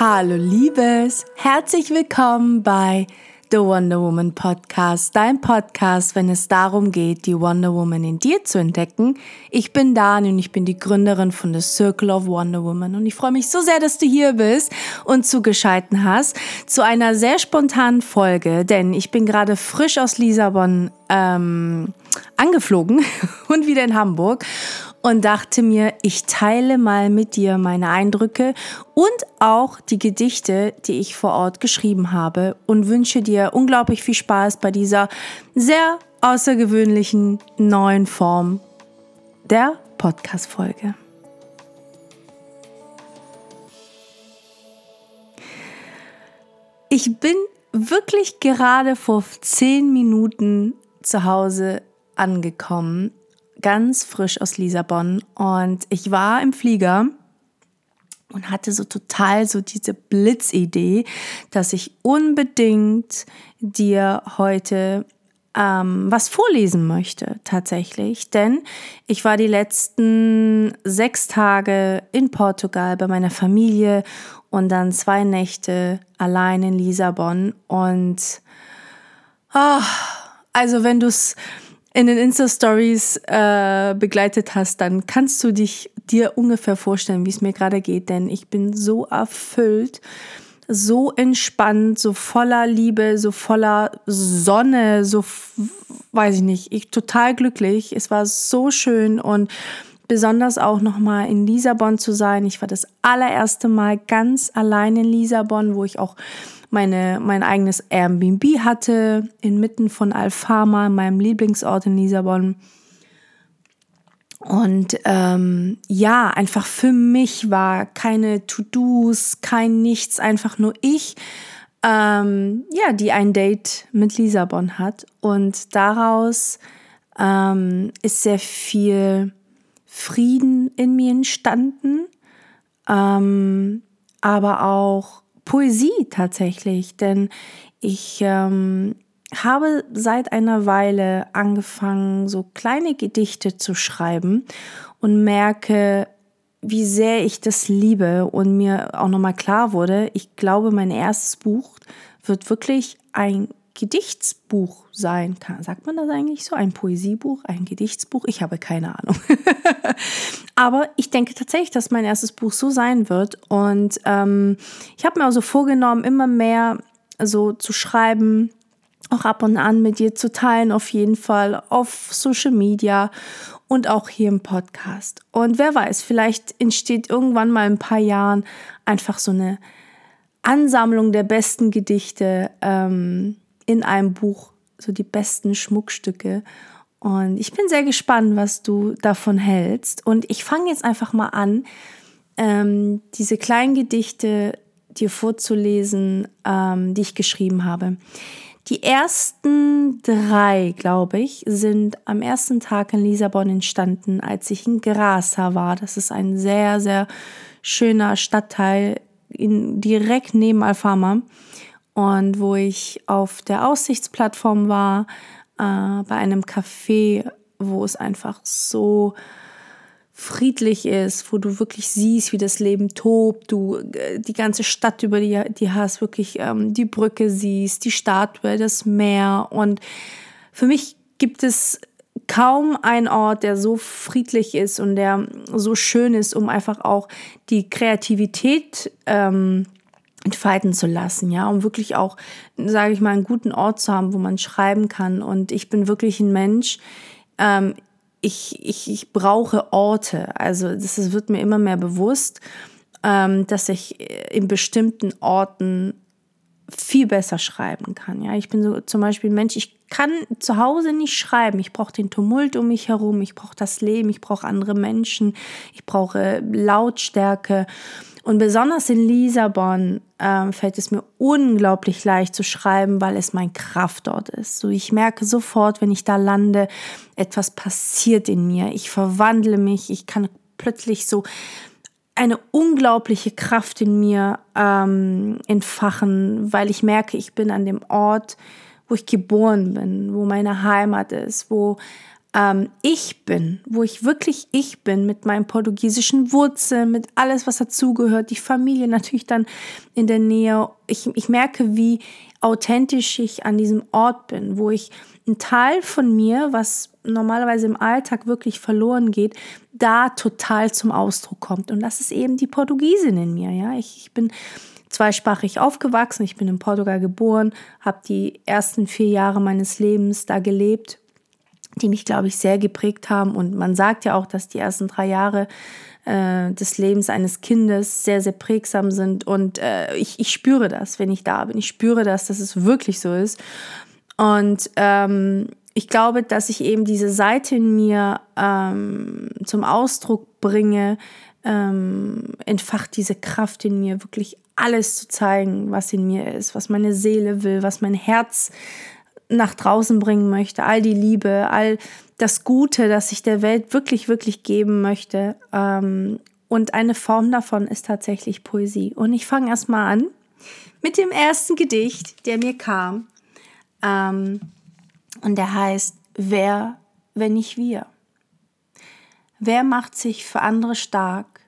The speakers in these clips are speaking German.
Hallo Liebes, herzlich willkommen bei The Wonder Woman Podcast, dein Podcast, wenn es darum geht, die Wonder Woman in dir zu entdecken. Ich bin Dani und ich bin die Gründerin von The Circle of Wonder Woman. Und ich freue mich so sehr, dass du hier bist und zugeschalten hast zu einer sehr spontanen Folge, denn ich bin gerade frisch aus Lissabon ähm, angeflogen und wieder in Hamburg und dachte mir, ich teile mal mit dir meine Eindrücke und auch die Gedichte, die ich vor Ort geschrieben habe und wünsche dir unglaublich viel Spaß bei dieser sehr außergewöhnlichen neuen Form der Podcast-Folge. Ich bin wirklich gerade vor zehn Minuten zu Hause angekommen ganz frisch aus Lissabon und ich war im Flieger und hatte so total so diese Blitzidee, dass ich unbedingt dir heute ähm, was vorlesen möchte, tatsächlich. Denn ich war die letzten sechs Tage in Portugal bei meiner Familie und dann zwei Nächte allein in Lissabon. Und oh, also wenn du es in den Insta-Stories äh, begleitet hast, dann kannst du dich dir ungefähr vorstellen, wie es mir gerade geht, denn ich bin so erfüllt, so entspannt, so voller Liebe, so voller Sonne, so weiß ich nicht, ich total glücklich. Es war so schön und besonders auch noch mal in Lissabon zu sein. Ich war das allererste Mal ganz allein in Lissabon, wo ich auch meine, mein eigenes Airbnb hatte, inmitten von Alfama, meinem Lieblingsort in Lissabon. Und ähm, ja, einfach für mich war keine To-Dos, kein Nichts, einfach nur ich, ähm, ja, die ein Date mit Lissabon hat. Und daraus ähm, ist sehr viel Frieden in mir entstanden, ähm, aber auch Poesie tatsächlich, denn ich ähm, habe seit einer Weile angefangen, so kleine Gedichte zu schreiben und merke, wie sehr ich das liebe und mir auch nochmal klar wurde, ich glaube, mein erstes Buch wird wirklich ein Gedichtsbuch sein. Sagt man das eigentlich so? Ein Poesiebuch, ein Gedichtsbuch? Ich habe keine Ahnung. Aber ich denke tatsächlich, dass mein erstes Buch so sein wird. Und ähm, ich habe mir also vorgenommen, immer mehr so zu schreiben, auch ab und an mit dir zu teilen, auf jeden Fall auf Social Media und auch hier im Podcast. Und wer weiß, vielleicht entsteht irgendwann mal in ein paar Jahren einfach so eine Ansammlung der besten Gedichte ähm, in einem Buch, so die besten Schmuckstücke. Und ich bin sehr gespannt, was du davon hältst. Und ich fange jetzt einfach mal an, ähm, diese kleinen Gedichte dir vorzulesen, ähm, die ich geschrieben habe. Die ersten drei, glaube ich, sind am ersten Tag in Lissabon entstanden, als ich in Grasa war. Das ist ein sehr, sehr schöner Stadtteil in, direkt neben Alfama und wo ich auf der Aussichtsplattform war, äh, bei einem Café, wo es einfach so friedlich ist, wo du wirklich siehst, wie das Leben tobt, du äh, die ganze Stadt über die, die hast, wirklich ähm, die Brücke siehst, die Statue, das Meer. Und für mich gibt es kaum einen Ort, der so friedlich ist und der so schön ist, um einfach auch die Kreativität ähm, entfalten zu lassen, ja, um wirklich auch, sage ich mal, einen guten Ort zu haben, wo man schreiben kann. Und ich bin wirklich ein Mensch. Ähm, ich, ich, ich brauche Orte. Also das, das wird mir immer mehr bewusst, ähm, dass ich in bestimmten Orten viel besser schreiben kann. Ja, ich bin so zum Beispiel ein Mensch, ich kann zu Hause nicht schreiben. Ich brauche den Tumult um mich herum, ich brauche das Leben, ich brauche andere Menschen, ich brauche Lautstärke. Und besonders in Lissabon ähm, fällt es mir unglaublich leicht zu schreiben, weil es mein Kraftort ist. So, ich merke sofort, wenn ich da lande, etwas passiert in mir. Ich verwandle mich, ich kann plötzlich so eine unglaubliche Kraft in mir ähm, entfachen, weil ich merke, ich bin an dem Ort, wo ich geboren bin, wo meine Heimat ist, wo ähm, ich bin, wo ich wirklich ich bin mit meinen portugiesischen Wurzeln, mit alles, was dazugehört, die Familie natürlich dann in der Nähe. Ich, ich merke, wie authentisch ich an diesem Ort bin, wo ich ein Teil von mir, was normalerweise im Alltag wirklich verloren geht, da total zum Ausdruck kommt. Und das ist eben die Portugiesin in mir. Ja, ich, ich bin zweisprachig aufgewachsen. Ich bin in Portugal geboren, habe die ersten vier Jahre meines Lebens da gelebt, die mich, glaube ich, sehr geprägt haben. Und man sagt ja auch, dass die ersten drei Jahre äh, des Lebens eines Kindes sehr, sehr prägsam sind. Und äh, ich, ich spüre das, wenn ich da bin. Ich spüre das, dass es wirklich so ist. Und ähm, ich glaube, dass ich eben diese Seite in mir ähm, zum Ausdruck bringe, ähm, entfacht diese Kraft in mir, wirklich alles zu zeigen, was in mir ist, was meine Seele will, was mein Herz nach draußen bringen möchte, all die Liebe, all das Gute, das ich der Welt wirklich, wirklich geben möchte. Ähm, und eine Form davon ist tatsächlich Poesie. Und ich fange erstmal an mit dem ersten Gedicht, der mir kam. Ähm, und der heißt, wer, wenn nicht wir? Wer macht sich für andere stark,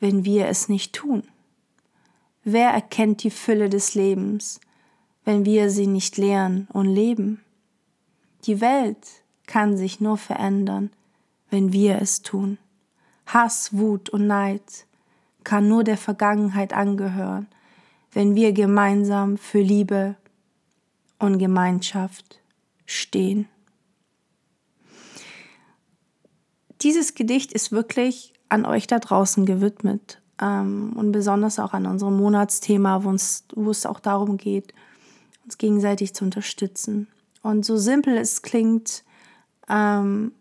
wenn wir es nicht tun? Wer erkennt die Fülle des Lebens, wenn wir sie nicht lehren und leben? Die Welt kann sich nur verändern, wenn wir es tun. Hass, Wut und Neid kann nur der Vergangenheit angehören, wenn wir gemeinsam für Liebe, und Gemeinschaft stehen. Dieses Gedicht ist wirklich an euch da draußen gewidmet ähm, und besonders auch an unserem Monatsthema, wo, es auch darum geht, uns gegenseitig zu unterstützen. Und so simpel es klingt, ähm,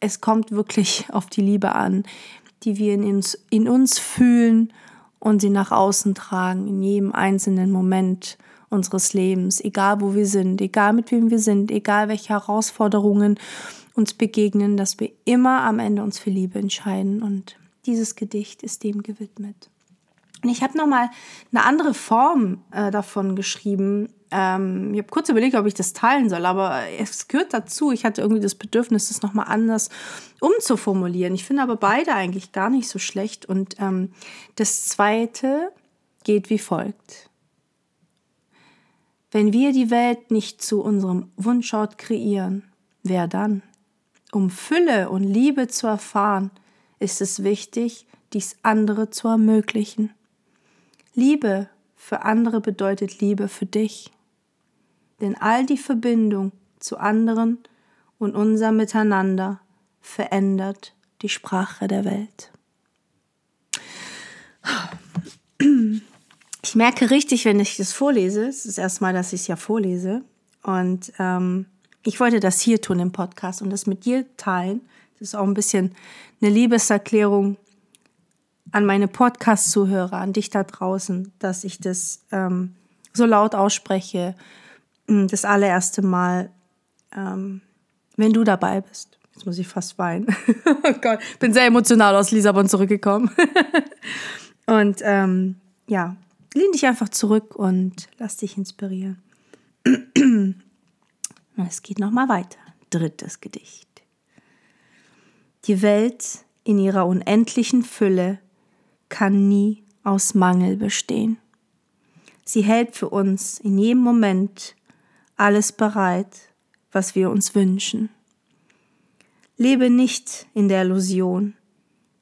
es kommt wirklich auf die Liebe an, die wir in uns, in uns fühlen und sie nach außen tragen, in jedem einzelnen Moment unseres Lebens, egal wo wir sind, egal mit wem wir sind, egal welche Herausforderungen uns begegnen, dass wir immer am Ende uns für Liebe entscheiden. Und dieses Gedicht ist dem gewidmet. Und ich habe nochmal eine andere Form äh, davon geschrieben. Ähm, ich habe kurz überlegt, ob ich das teilen soll, aber es gehört dazu. Ich hatte irgendwie das Bedürfnis, das nochmal anders umzuformulieren. Ich finde aber beide eigentlich gar nicht so schlecht. Und ähm, das zweite geht wie folgt. Wenn wir die Welt nicht zu unserem Wunschort kreieren, wer dann? Um Fülle und Liebe zu erfahren, ist es wichtig, dies andere zu ermöglichen. Liebe für andere bedeutet Liebe für dich. Denn all die Verbindung zu anderen und unser Miteinander verändert die Sprache der Welt. ich merke richtig, wenn ich das vorlese, es ist das erste Mal, dass ich es ja vorlese. Und ähm, ich wollte das hier tun im Podcast und das mit dir teilen. Das ist auch ein bisschen eine Liebeserklärung an meine Podcast-Zuhörer, an dich da draußen, dass ich das ähm, so laut ausspreche. Hm, das allererste Mal, ähm, wenn du dabei bist. Jetzt muss ich fast weinen. oh Gott, bin sehr emotional aus Lissabon zurückgekommen. und ähm, ja, lehn dich einfach zurück und lass dich inspirieren. es geht nochmal weiter. Drittes Gedicht. Die Welt in ihrer unendlichen Fülle kann nie aus Mangel bestehen. Sie hält für uns in jedem Moment alles bereit, was wir uns wünschen. Lebe nicht in der Illusion,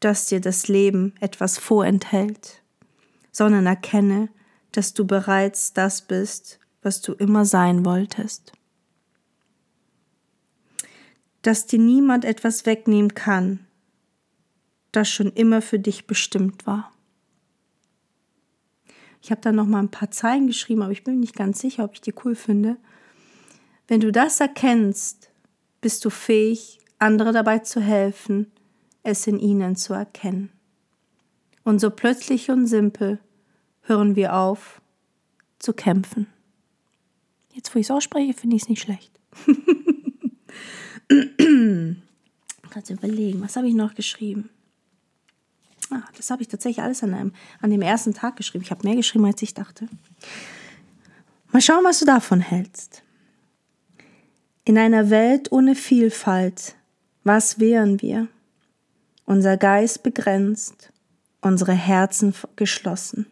dass dir das Leben etwas vorenthält sondern erkenne, dass du bereits das bist, was du immer sein wolltest. Dass dir niemand etwas wegnehmen kann, das schon immer für dich bestimmt war. Ich habe da noch mal ein paar Zeilen geschrieben, aber ich bin nicht ganz sicher, ob ich die cool finde. Wenn du das erkennst, bist du fähig, andere dabei zu helfen, es in ihnen zu erkennen. Und so plötzlich und simpel hören wir auf zu kämpfen. Jetzt, wo ich es ausspreche, finde ich es nicht schlecht. Kannst überlegen, was habe ich noch geschrieben? Ah, das habe ich tatsächlich alles an, einem, an dem ersten Tag geschrieben. Ich habe mehr geschrieben, als ich dachte. Mal schauen, was du davon hältst. In einer Welt ohne Vielfalt, was wären wir? Unser Geist begrenzt, unsere Herzen geschlossen.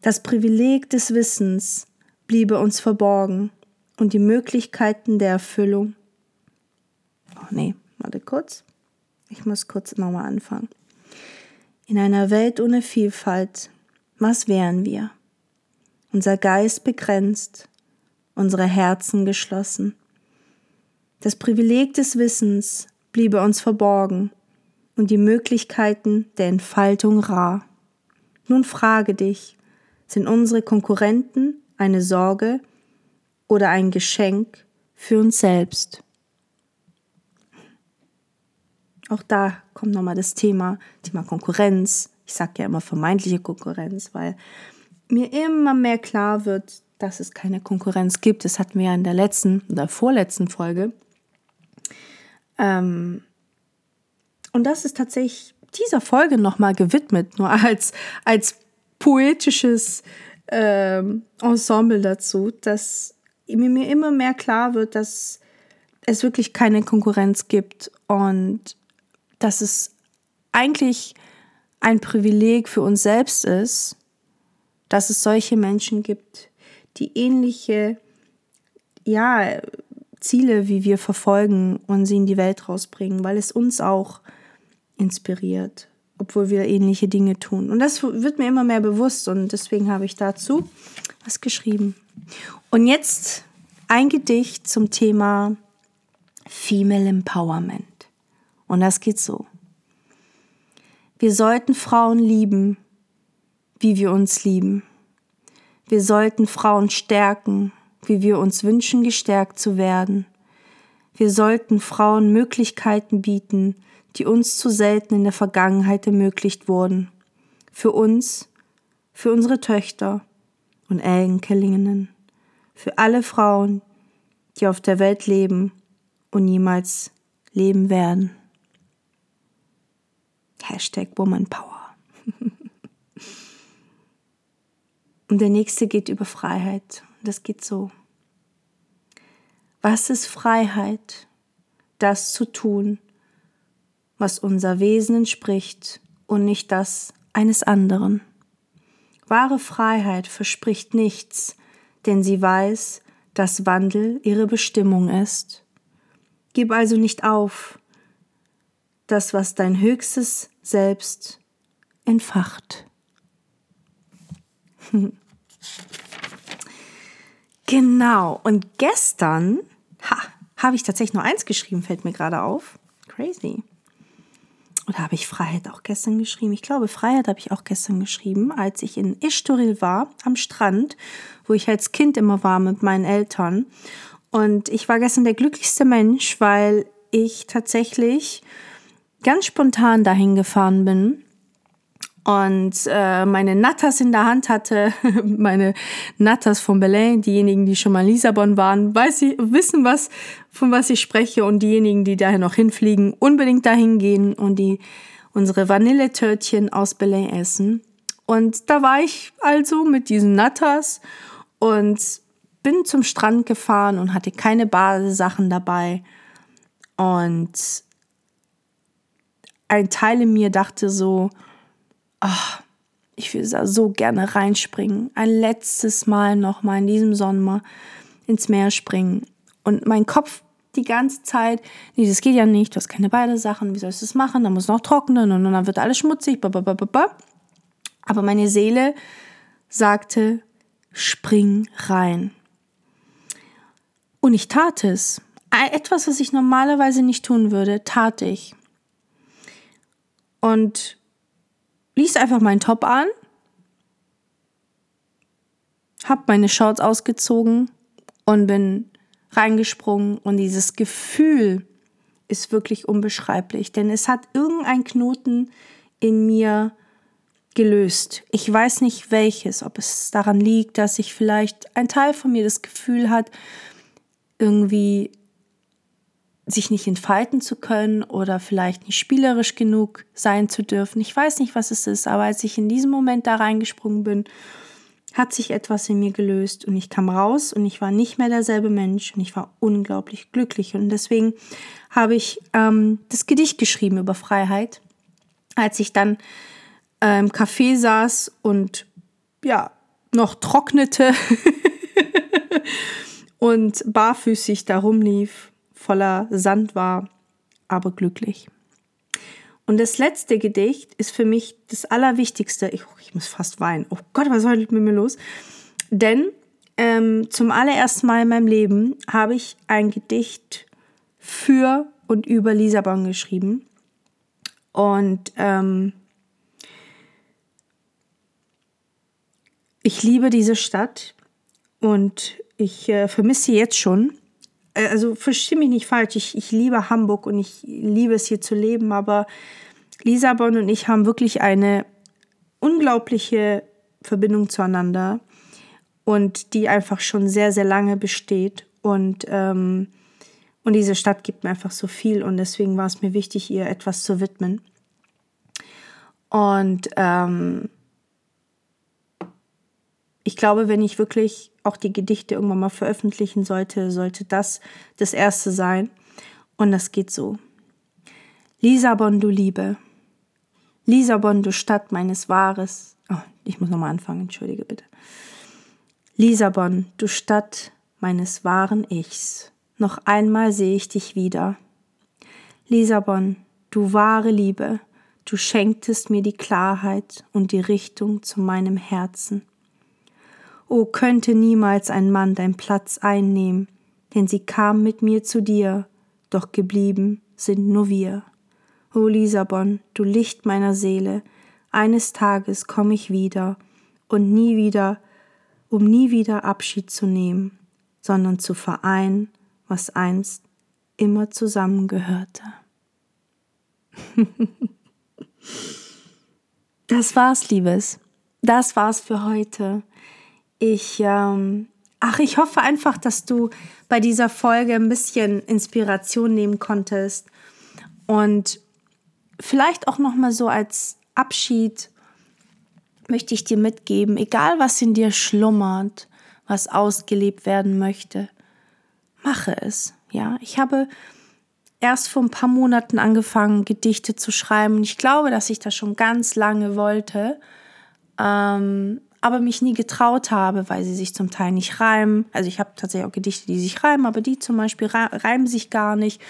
Das Privileg des Wissens bliebe uns verborgen und die Möglichkeiten der Erfüllung. Oh nee, warte kurz. Ich muss kurz nochmal anfangen. In einer Welt ohne Vielfalt, was wären wir? Unser Geist begrenzt, unsere Herzen geschlossen. Das Privileg des Wissens bliebe uns verborgen und die Möglichkeiten der Entfaltung rar. Nun frage dich, sind unsere Konkurrenten eine Sorge oder ein Geschenk für uns selbst? Auch da kommt nochmal das Thema, Thema Konkurrenz. Ich sage ja immer vermeintliche Konkurrenz, weil mir immer mehr klar wird, dass es keine Konkurrenz gibt. Das hatten wir ja in der letzten oder vorletzten Folge. Ähm, und das ist tatsächlich dieser Folge nochmal gewidmet, nur als, als poetisches ähm, Ensemble dazu, dass mir immer mehr klar wird, dass es wirklich keine Konkurrenz gibt und dass es eigentlich ein Privileg für uns selbst ist, dass es solche Menschen gibt, die ähnliche ja, Ziele wie wir verfolgen und sie in die Welt rausbringen, weil es uns auch inspiriert, obwohl wir ähnliche Dinge tun. Und das wird mir immer mehr bewusst und deswegen habe ich dazu was geschrieben. Und jetzt ein Gedicht zum Thema Female Empowerment. Und das geht so. Wir sollten Frauen lieben, wie wir uns lieben. Wir sollten Frauen stärken, wie wir uns wünschen, gestärkt zu werden. Wir sollten Frauen Möglichkeiten bieten, die uns zu selten in der Vergangenheit ermöglicht wurden. Für uns, für unsere Töchter und Enkelinnen, für alle Frauen, die auf der Welt leben und niemals leben werden. Hashtag Woman Power. Und der nächste geht über Freiheit. Das geht so. Was ist Freiheit? Das zu tun, was unser Wesen entspricht und nicht das eines anderen. Wahre Freiheit verspricht nichts, denn sie weiß, dass Wandel ihre Bestimmung ist. Gib also nicht auf, das, was dein höchstes Selbst entfacht. genau, und gestern ha, habe ich tatsächlich nur eins geschrieben, fällt mir gerade auf. Crazy. Oder habe ich Freiheit auch gestern geschrieben? Ich glaube, Freiheit habe ich auch gestern geschrieben, als ich in Ishtoril war, am Strand, wo ich als Kind immer war mit meinen Eltern. Und ich war gestern der glücklichste Mensch, weil ich tatsächlich ganz spontan dahin gefahren bin und äh, meine Natters in der Hand hatte, meine Natters von Belay, diejenigen, die schon mal in Lissabon waren, weiß ich, wissen was, von was ich spreche und diejenigen, die daher noch hinfliegen, unbedingt dahin gehen und die unsere Vanilletörtchen aus Belay essen. Und da war ich also mit diesen Natters und bin zum Strand gefahren und hatte keine Badesachen dabei. Und ein Teil in mir dachte so, ach, ich will da so gerne reinspringen. Ein letztes Mal nochmal in diesem Sommer ins Meer springen. Und mein Kopf die ganze Zeit, nee, das geht ja nicht, du hast keine beide Sachen, wie sollst du das machen? Dann muss noch trocknen und dann wird alles schmutzig. Blablabla. Aber meine Seele sagte, spring rein. Und ich tat es. Etwas, was ich normalerweise nicht tun würde, tat ich. Und ließ einfach meinen Top an, hab meine Shorts ausgezogen und bin reingesprungen und dieses Gefühl ist wirklich unbeschreiblich, denn es hat irgendein Knoten in mir gelöst. Ich weiß nicht welches, ob es daran liegt, dass ich vielleicht ein Teil von mir das Gefühl hat, irgendwie sich nicht entfalten zu können oder vielleicht nicht spielerisch genug sein zu dürfen. Ich weiß nicht, was es ist, aber als ich in diesem Moment da reingesprungen bin, hat sich etwas in mir gelöst und ich kam raus und ich war nicht mehr derselbe Mensch und ich war unglaublich glücklich. Und deswegen habe ich ähm, das Gedicht geschrieben über Freiheit, als ich dann äh, im Café saß und ja, noch trocknete und barfüßig da rumlief, voller Sand war, aber glücklich. Und das letzte Gedicht ist für mich das Allerwichtigste. Ich, ich muss fast weinen. Oh Gott, was ist heute mit mir los? Denn ähm, zum allerersten Mal in meinem Leben habe ich ein Gedicht für und über Lissabon geschrieben. Und ähm, ich liebe diese Stadt und ich äh, vermisse sie jetzt schon. Äh, also verstehe mich nicht falsch, ich, ich liebe Hamburg und ich liebe es hier zu leben, aber Lisabon und ich haben wirklich eine unglaubliche Verbindung zueinander und die einfach schon sehr, sehr lange besteht. Und, ähm, und diese Stadt gibt mir einfach so viel und deswegen war es mir wichtig, ihr etwas zu widmen. Und ähm, ich glaube, wenn ich wirklich auch die Gedichte irgendwann mal veröffentlichen sollte, sollte das das erste sein. Und das geht so. Lisabon, du Liebe. Lisabon, du Stadt meines Wahres. Oh, ich muss nochmal anfangen, entschuldige bitte. Lisabon, du Stadt meines wahren Ichs. Noch einmal sehe ich dich wieder. Lisabon, du wahre Liebe, du schenktest mir die Klarheit und die Richtung zu meinem Herzen. O könnte niemals ein Mann dein Platz einnehmen, denn sie kam mit mir zu dir, doch geblieben sind nur wir. O Lisabon, du Licht meiner Seele, eines Tages komm ich wieder und nie wieder, um nie wieder Abschied zu nehmen, sondern zu vereinen, was einst immer zusammengehörte. das war's, Liebes. Das war's für heute. Ich, ähm, ach, ich hoffe einfach, dass du bei dieser Folge ein bisschen Inspiration nehmen konntest und vielleicht auch noch mal so als Abschied möchte ich dir mitgeben, egal was in dir schlummert, was ausgelebt werden möchte, mache es. Ja, ich habe erst vor ein paar Monaten angefangen, Gedichte zu schreiben. Ich glaube, dass ich das schon ganz lange wollte. Ähm, aber mich nie getraut habe, weil sie sich zum Teil nicht reimen. Also ich habe tatsächlich auch Gedichte, die sich reimen, aber die zum Beispiel reimen sich gar nicht.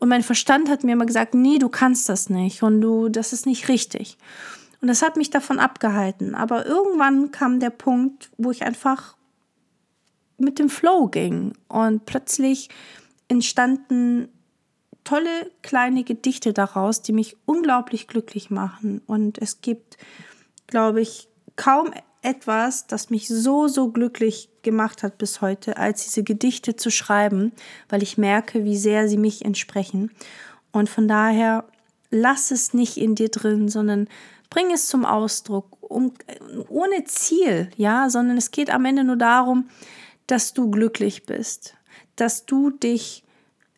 Und mein Verstand hat mir immer gesagt, nee, du kannst das nicht und du, das ist nicht richtig. Und das hat mich davon abgehalten. Aber irgendwann kam der Punkt, wo ich einfach mit dem Flow ging und plötzlich entstanden tolle kleine Gedichte daraus, die mich unglaublich glücklich machen. Und es gibt, glaube ich, kaum etwas, das mich so, so glücklich gemacht hat bis heute, als diese Gedichte zu schreiben, weil ich merke, wie sehr sie mich entsprechen. Und von daher lass es nicht in dir drin, sondern bring es zum Ausdruck, um, ohne Ziel, ja, sondern es geht am Ende nur darum, dass du glücklich bist, dass du dich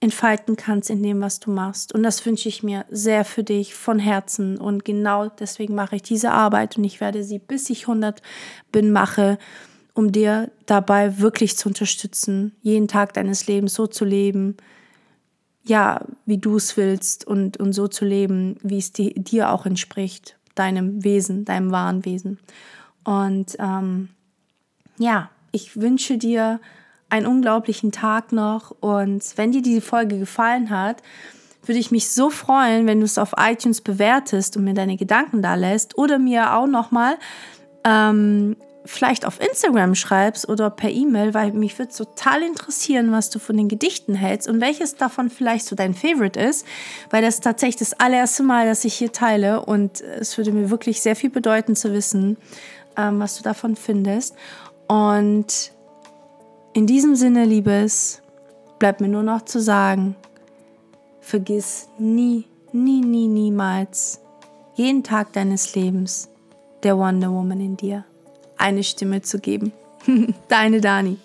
entfalten kannst in dem, was du machst. Und das wünsche ich mir sehr für dich von Herzen. Und genau deswegen mache ich diese Arbeit und ich werde sie, bis ich 100 bin, mache, um dir dabei wirklich zu unterstützen, jeden Tag deines Lebens so zu leben, ja, wie du es willst und, und so zu leben, wie es dir, dir auch entspricht, deinem Wesen, deinem wahren Wesen. Und ähm, ja, ich wünsche dir einen unglaublichen Tag noch. Und wenn dir diese Folge gefallen hat, würde ich mich so freuen, wenn du es auf iTunes bewertest und mir deine Gedanken da lässt oder mir auch nochmal ähm, vielleicht auf Instagram schreibst oder per E-Mail, weil mich würde total interessieren, was du von den Gedichten hältst und welches davon vielleicht so dein Favorite ist, weil das ist tatsächlich das allererste Mal, dass ich hier teile und es würde mir wirklich sehr viel bedeuten zu wissen, ähm, was du davon findest. Und in diesem Sinne, Liebes, bleibt mir nur noch zu sagen, vergiss nie, nie, nie, niemals jeden Tag deines Lebens der Wonder Woman in dir eine Stimme zu geben. Deine Dani.